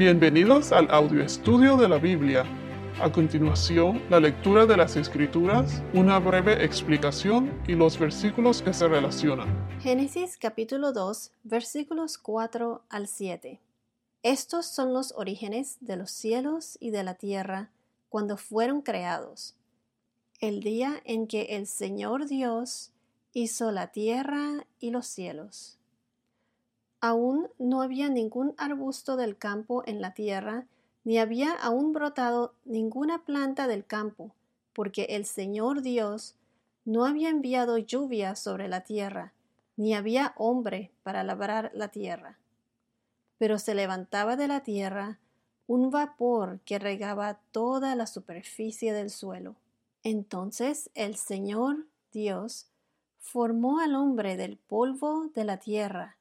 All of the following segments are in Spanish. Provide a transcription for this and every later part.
Bienvenidos al audio estudio de la Biblia. A continuación, la lectura de las Escrituras, una breve explicación y los versículos que se relacionan. Génesis capítulo 2, versículos 4 al 7. Estos son los orígenes de los cielos y de la tierra cuando fueron creados. El día en que el Señor Dios hizo la tierra y los cielos. Aún no había ningún arbusto del campo en la tierra, ni había aún brotado ninguna planta del campo, porque el Señor Dios no había enviado lluvia sobre la tierra, ni había hombre para labrar la tierra. Pero se levantaba de la tierra un vapor que regaba toda la superficie del suelo. Entonces el Señor Dios formó al hombre del polvo de la tierra,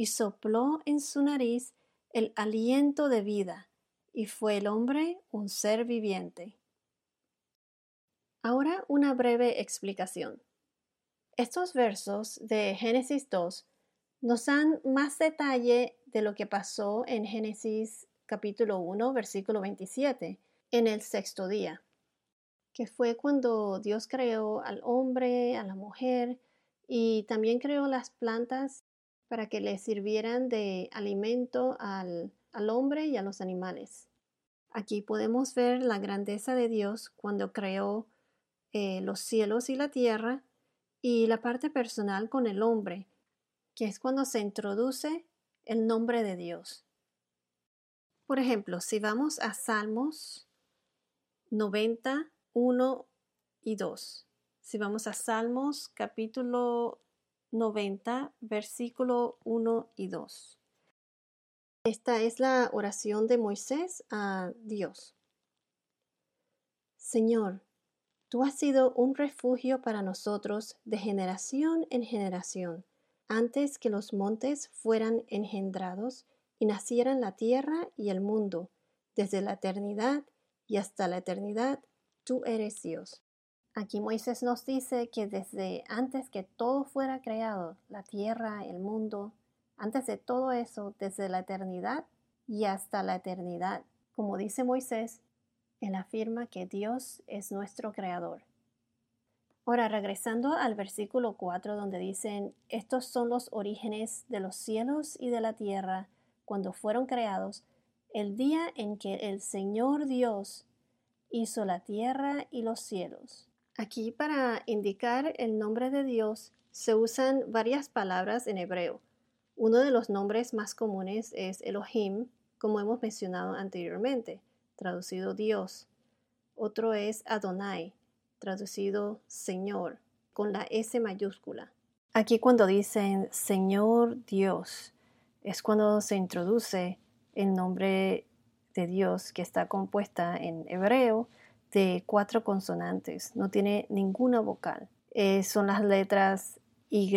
y sopló en su nariz el aliento de vida, y fue el hombre un ser viviente. Ahora una breve explicación. Estos versos de Génesis 2 nos dan más detalle de lo que pasó en Génesis capítulo 1, versículo 27, en el sexto día, que fue cuando Dios creó al hombre, a la mujer, y también creó las plantas para que le sirvieran de alimento al, hombre y a los animales. Aquí podemos ver la grandeza de Dios cuando creó eh, los cielos y la tierra y la parte personal con el hombre, que es cuando se introduce el nombre de Dios. Por ejemplo, si vamos a Salmos 91 y 2, si vamos a Salmos capítulo 90, versículo 1 y 2. Esta es la oración de Moisés a Dios. Señor, tú has sido un refugio para nosotros de generación en generación, antes que los montes fueran engendrados y nacieran la tierra y el mundo, desde la eternidad y hasta la eternidad, tú eres Dios. Aquí Moisés nos dice que desde antes que todo fuera creado, la tierra, el mundo, antes de todo eso, desde la eternidad y hasta la eternidad, como dice Moisés, él afirma que Dios es nuestro creador. Ahora, regresando al versículo 4 donde dicen, estos son los orígenes de los cielos y de la tierra cuando fueron creados, el día en que el Señor Dios hizo la tierra y los cielos. Aquí para indicar el nombre de Dios se usan varias palabras en hebreo. Uno de los nombres más comunes es Elohim, como hemos mencionado anteriormente, traducido Dios. Otro es Adonai, traducido Señor, con la S mayúscula. Aquí cuando dicen Señor Dios, es cuando se introduce el nombre de Dios que está compuesta en hebreo de cuatro consonantes, no tiene ninguna vocal. Eh, son las letras Y,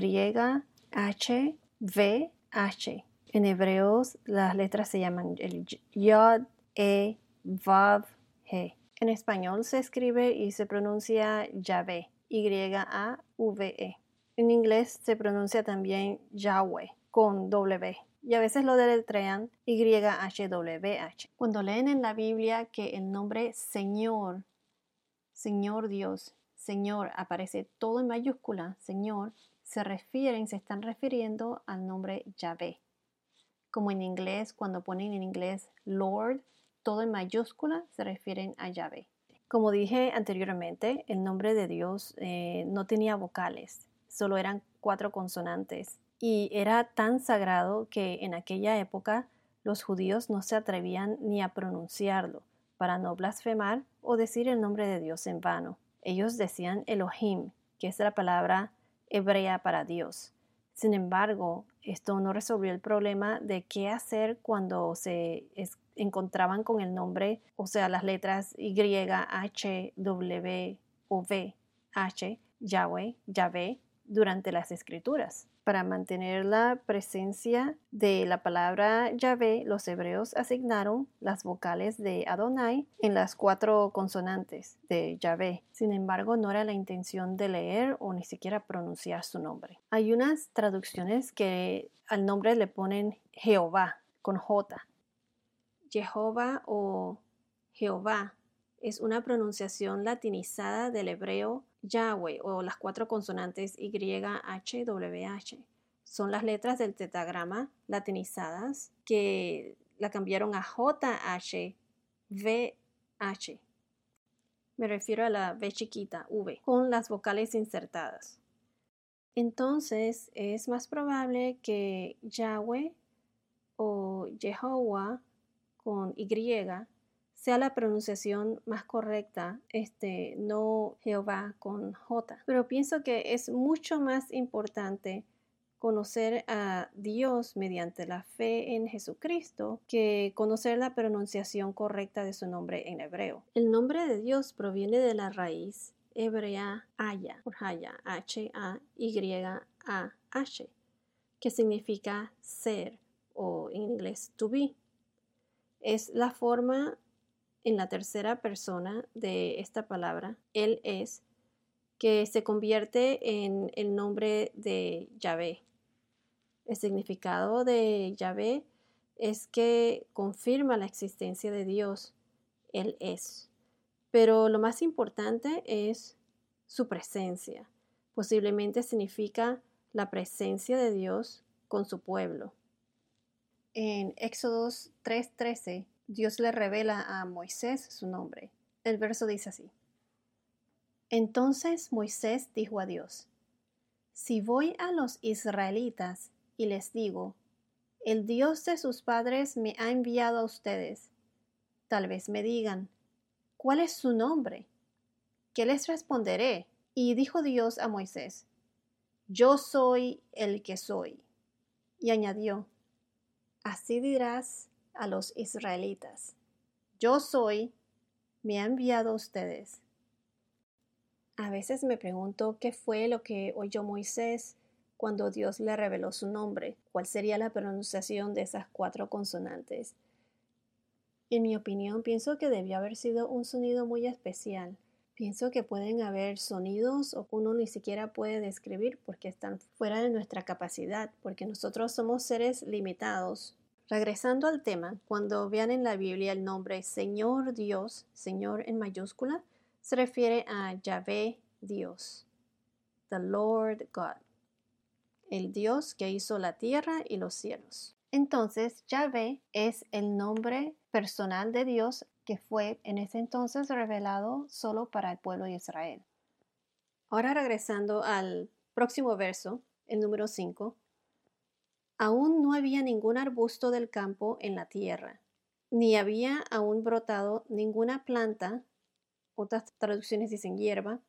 H, V, H. En hebreos las letras se llaman el Yod, E, Vav, He. En español se escribe y se pronuncia Yahvé, Y-A-V-E. En inglés se pronuncia también Yahweh con W y a veces lo deletrean YHWH. Cuando leen en la Biblia que el nombre Señor, Señor Dios, Señor aparece todo en mayúscula, Señor, se refieren, se están refiriendo al nombre Yahvé. Como en inglés, cuando ponen en inglés Lord, todo en mayúscula, se refieren a Yahvé. Como dije anteriormente, el nombre de Dios eh, no tenía vocales, solo eran cuatro consonantes y era tan sagrado que en aquella época los judíos no se atrevían ni a pronunciarlo para no blasfemar o decir el nombre de Dios en vano. Ellos decían Elohim, que es la palabra hebrea para Dios. Sin embargo, esto no resolvió el problema de qué hacer cuando se encontraban con el nombre, o sea, las letras Y, H, W o V, H, Yahweh, Yahvé, durante las escrituras. Para mantener la presencia de la palabra Yahvé, los hebreos asignaron las vocales de Adonai en las cuatro consonantes de Yahvé. Sin embargo, no era la intención de leer o ni siquiera pronunciar su nombre. Hay unas traducciones que al nombre le ponen Jehová con J. Jehová o Jehová es una pronunciación latinizada del hebreo Yahweh o las cuatro consonantes YHWH. Son las letras del tetagrama latinizadas que la cambiaron a JHVH. Me refiero a la V chiquita, V, con las vocales insertadas. Entonces es más probable que Yahweh o Jehová con Y sea la pronunciación más correcta, este, no Jehová con J. Pero pienso que es mucho más importante conocer a Dios mediante la fe en Jesucristo que conocer la pronunciación correcta de su nombre en hebreo. El nombre de Dios proviene de la raíz hebrea Aya, H-A-Y-A-H, que significa ser o en inglés to be. Es la forma en la tercera persona de esta palabra, Él es, que se convierte en el nombre de Yahvé. El significado de Yahvé es que confirma la existencia de Dios. Él es. Pero lo más importante es su presencia. Posiblemente significa la presencia de Dios con su pueblo. En Éxodos 3:13 Dios le revela a Moisés su nombre. El verso dice así. Entonces Moisés dijo a Dios, Si voy a los israelitas y les digo, el Dios de sus padres me ha enviado a ustedes, tal vez me digan, ¿cuál es su nombre? ¿Qué les responderé? Y dijo Dios a Moisés, Yo soy el que soy. Y añadió, Así dirás a los israelitas, yo soy, me ha enviado a ustedes. A veces me pregunto qué fue lo que oyó Moisés cuando Dios le reveló su nombre, cuál sería la pronunciación de esas cuatro consonantes. En mi opinión, pienso que debió haber sido un sonido muy especial. Pienso que pueden haber sonidos o uno ni siquiera puede describir porque están fuera de nuestra capacidad, porque nosotros somos seres limitados. Regresando al tema, cuando vean en la Biblia el nombre Señor Dios, Señor en mayúscula, se refiere a Yahvé Dios, the Lord God, el Dios que hizo la tierra y los cielos. Entonces, Yahvé es el nombre personal de Dios que fue en ese entonces revelado solo para el pueblo de Israel. Ahora regresando al próximo verso, el número 5, Aún no había ningún arbusto del campo en la tierra, ni había aún brotado ninguna planta, otras traducciones dicen hierba,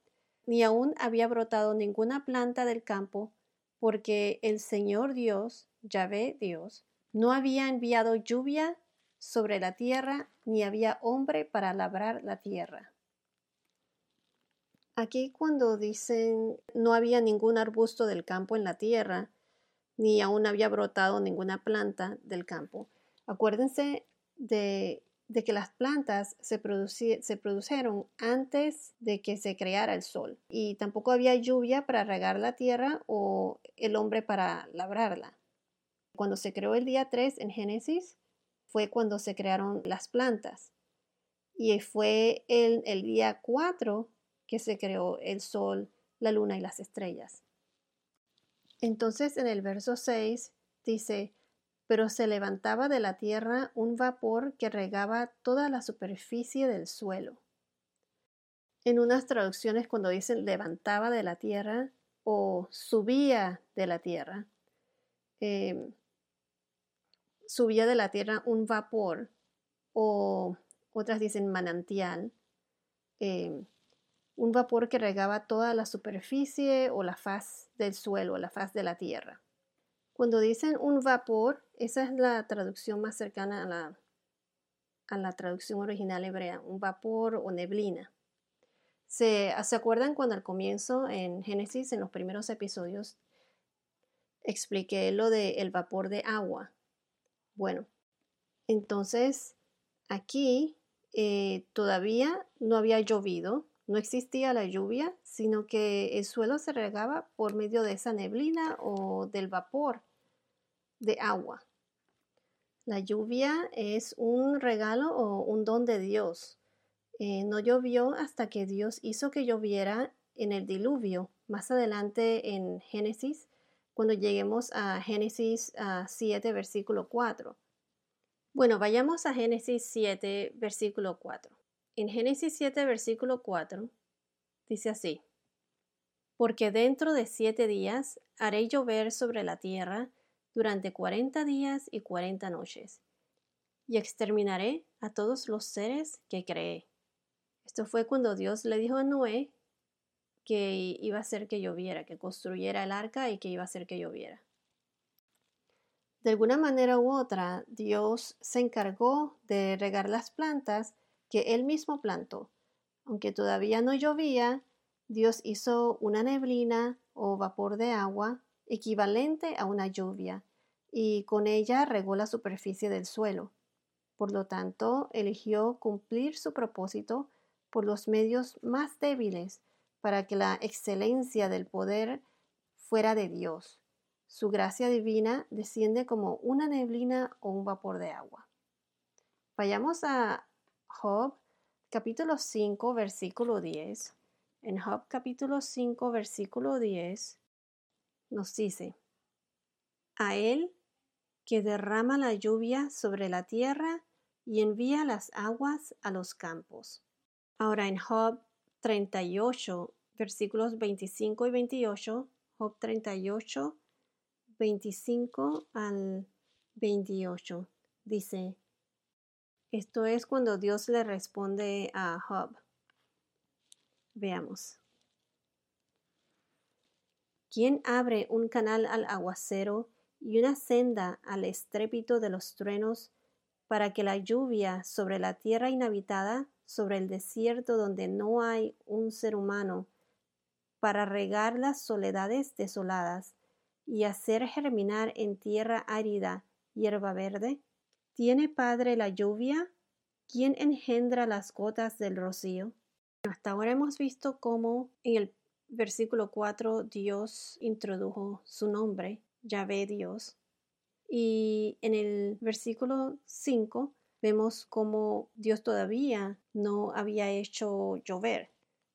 ni aún había brotado ninguna planta del campo, porque el Señor Dios, Yahvé Dios, no había enviado lluvia sobre la tierra, ni había hombre para labrar la tierra. Aquí cuando dicen no había ningún arbusto del campo en la tierra, ni aún había brotado ninguna planta del campo. Acuérdense de, que las plantas se, se produjeron antes de que se creara el sol y tampoco había lluvia para regar la tierra o el hombre para labrarla. Cuando se creó el día 3 en Génesis fue cuando se crearon las plantas y fue el, el día 4 que se creó el sol, la luna y las estrellas. Entonces en el verso 6 dice, pero se levantaba de la tierra un vapor que regaba toda la superficie del suelo. En unas traducciones cuando dicen levantaba de la tierra o subía de la tierra, em, subía de la tierra un vapor o otras dicen manantial. Em, un vapor que regaba toda la superficie o la faz del suelo, la faz de la tierra. Cuando dicen un vapor, esa es la traducción más cercana a la, a la traducción original hebrea, un vapor o neblina. ¿Se, ¿Se acuerdan cuando al comienzo en Génesis, en los primeros episodios, expliqué lo del vapor de agua? Bueno, entonces aquí eh, todavía no había llovido, no existía la lluvia, sino que el suelo se regaba por medio de esa neblina o del vapor de agua. La lluvia es un regalo o un don de Dios. Eh, no llovió hasta que Dios hizo que lloviera en el diluvio. Más adelante en Génesis, cuando lleguemos a Génesis 7, versículo 4. Bueno, vayamos a Génesis 7, versículo 4. En Génesis 7, versículo 4, dice así, Porque dentro de siete días haré llover sobre la tierra durante cuarenta días y cuarenta noches, y exterminaré a todos los seres que creé. Esto fue cuando Dios le dijo a Noé que iba a hacer que lloviera, que construyera el arca y que iba a hacer que lloviera. De alguna manera u otra, Dios se encargó de regar las plantas que él mismo plantó. Aunque todavía no llovía, Dios hizo una neblina o vapor de agua equivalente a una lluvia, y con ella regó la superficie del suelo. Por lo tanto, eligió cumplir su propósito por los medios más débiles para que la excelencia del poder fuera de Dios. Su gracia divina desciende como una neblina o un vapor de agua. Vayamos a Job capítulo 5 versículo 10. En Job capítulo 5 versículo 10 nos dice, a él que derrama la lluvia sobre la tierra y envía las aguas a los campos. Ahora en Job 38, versículos 25 y 28, Job 38, 25 al 28, dice, esto es cuando Dios le responde a Job. Veamos. ¿Quién abre un canal al aguacero y una senda al estrépito de los truenos para que la lluvia sobre la tierra inhabitada, sobre el desierto donde no hay un ser humano, para regar las soledades desoladas y hacer germinar en tierra árida hierba verde? ¿Tiene Padre la lluvia? ¿Quién engendra las gotas del rocío? Hasta ahora hemos visto cómo en el versículo 4 Dios introdujo su nombre, Yahvé Dios. Y en el versículo 5 vemos cómo Dios todavía no había hecho llover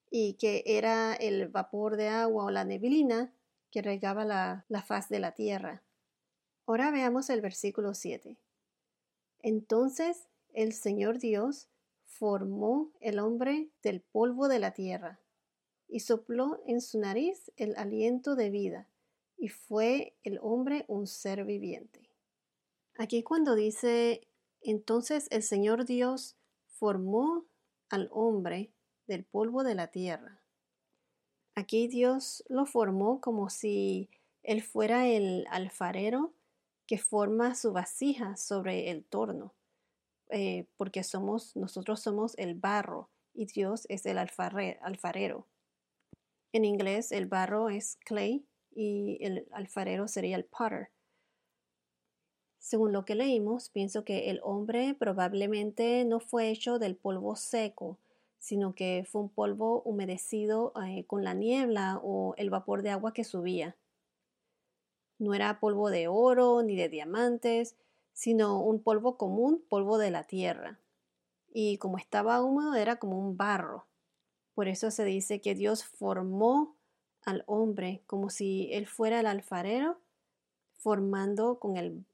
y que era el vapor de agua o la neblina que regaba la, la faz de la tierra. Ahora veamos el versículo 7. Entonces el Señor Dios formó el hombre del polvo de la tierra y sopló en su nariz el aliento de vida, y fue el hombre un ser viviente. Aquí cuando dice, entonces el Señor Dios formó al hombre del polvo de la tierra. Aquí Dios lo formó como si él fuera el alfarero que forma su vasija sobre el torno, eh, porque somos, nosotros somos el barro y Dios es el alfarero. En inglés el barro es clay y el alfarero sería el potter. Según lo que leímos, pienso que el hombre probablemente no fue hecho del polvo seco, sino que fue un polvo humedecido eh, con la niebla o el vapor de agua que subía. No era polvo de oro ni de diamantes, sino un polvo común, polvo de la tierra. Y como estaba húmedo era como un barro. Por eso se dice que Dios formó al hombre como si él fuera el alfarero, formando con el,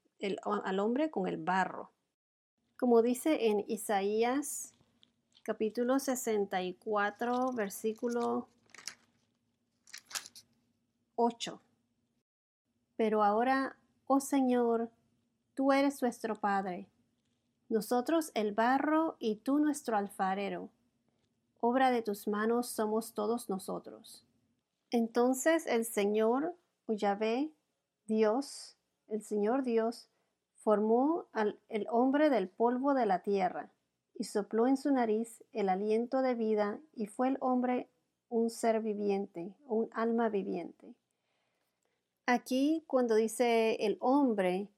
al hombre con el barro. Como dice en Isaías capítulo 64, versículo 8. Pero ahora, oh Señor, tú eres nuestro Padre, nosotros el barro y tú nuestro alfarero obra de tus manos somos todos nosotros. Entonces el Señor, o Dios, el Señor Dios, formó al el hombre del polvo de la tierra y sopló en su nariz el aliento de vida y fue el hombre un ser viviente, un alma viviente. Aquí cuando dice el hombre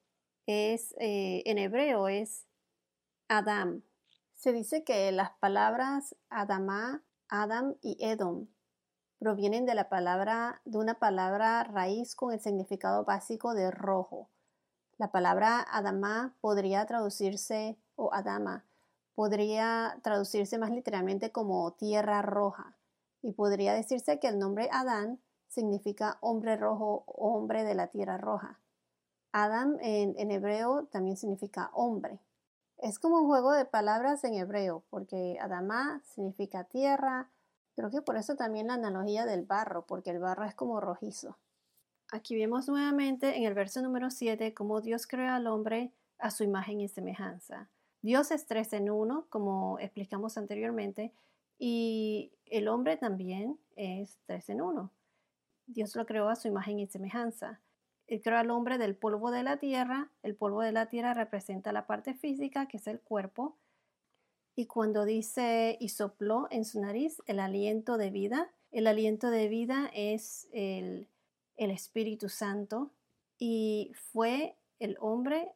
es eh, en hebreo es Adam, se dice que las palabras Adamá, Adam y Edom provienen de la palabra de una palabra raíz con el significado básico de rojo. La palabra Adama podría traducirse, o Adama, podría traducirse más literalmente como tierra roja, y podría decirse que el nombre Adán significa hombre rojo o hombre de la tierra roja. Adam en, hebreo también significa hombre. Es como un juego de palabras en hebreo, porque Adama significa tierra. Creo que por eso también la analogía del barro, porque el barro es como rojizo. Aquí vemos nuevamente en el verso número 7 cómo Dios creó al hombre a su imagen y semejanza. Dios es tres en uno, como explicamos anteriormente, y el hombre también es tres en uno. Dios lo creó a su imagen y semejanza. Él creó al hombre del polvo de la tierra. El polvo de la tierra representa la parte física, que es el cuerpo. Y cuando dice y sopló en su nariz el aliento de vida, el aliento de vida es el, el Espíritu Santo. Y fue el hombre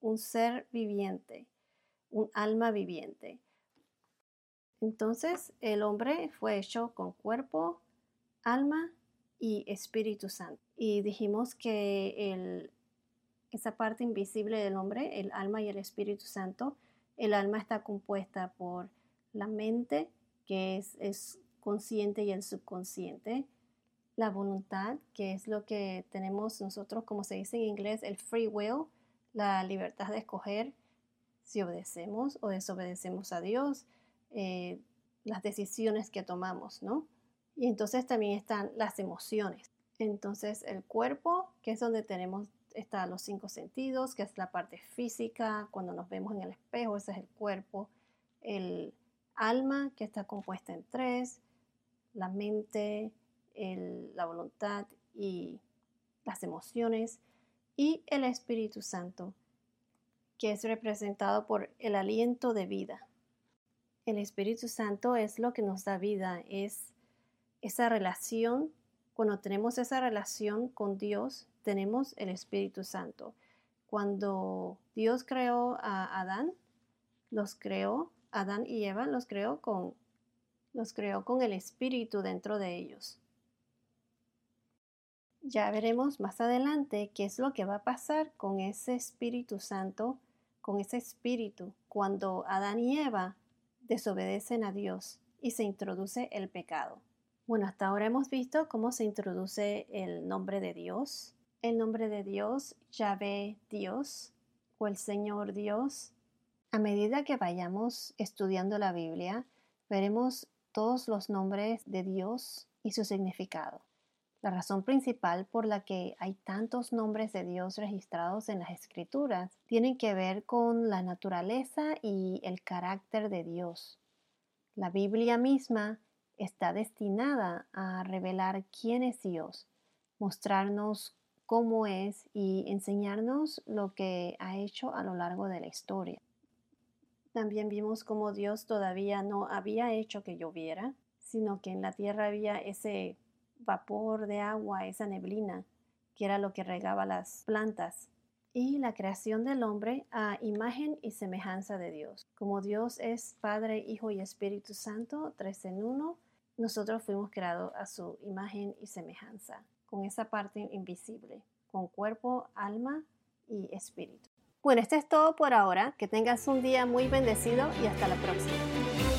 un ser viviente, un alma viviente. Entonces el hombre fue hecho con cuerpo, alma y Espíritu Santo. Y dijimos que el, esa parte invisible del hombre, el alma y el Espíritu Santo, el alma está compuesta por la mente, que es, es consciente y el subconsciente, la voluntad, que es lo que tenemos nosotros, como se dice en inglés, el free will, la libertad de escoger si obedecemos o desobedecemos a Dios, eh, las decisiones que tomamos, ¿no? Y entonces también están las emociones. Entonces el cuerpo, que es donde tenemos están los cinco sentidos, que es la parte física, cuando nos vemos en el espejo, ese es el cuerpo. El alma, que está compuesta en tres, la mente, la voluntad y las emociones, y el Espíritu Santo, que es representado por el aliento de vida. El Espíritu Santo es lo que nos da vida, es esa relación, cuando tenemos esa relación con Dios, tenemos el Espíritu Santo. Cuando Dios creó a Adán, los creó, Adán y Eva los creó con, los creó con el Espíritu dentro de ellos. Ya veremos más adelante qué es lo que va a pasar con ese Espíritu Santo, con ese Espíritu, cuando Adán y Eva desobedecen a Dios y se introduce el pecado. Bueno, hasta ahora hemos visto cómo se introduce el nombre de Dios. El nombre de Dios, Yahvé Dios o el Señor Dios. A medida que vayamos estudiando la Biblia, veremos todos los nombres de Dios y su significado. La razón principal por la que hay tantos nombres de Dios registrados en las escrituras tienen que ver con la naturaleza y el carácter de Dios. La Biblia misma está destinada a revelar quién es Dios, mostrarnos cómo es y enseñarnos lo que ha hecho a lo largo de la historia. También vimos cómo Dios todavía no había hecho que lloviera, sino que en la tierra había ese vapor de agua, esa neblina, que era lo que regaba las plantas. Y la creación del hombre a imagen y semejanza de Dios. Como Dios es Padre, Hijo y Espíritu Santo, tres en uno, nosotros fuimos creados a su imagen y semejanza, con esa parte invisible, con cuerpo, alma y espíritu. Bueno, esto es todo por ahora. Que tengas un día muy bendecido y hasta la próxima.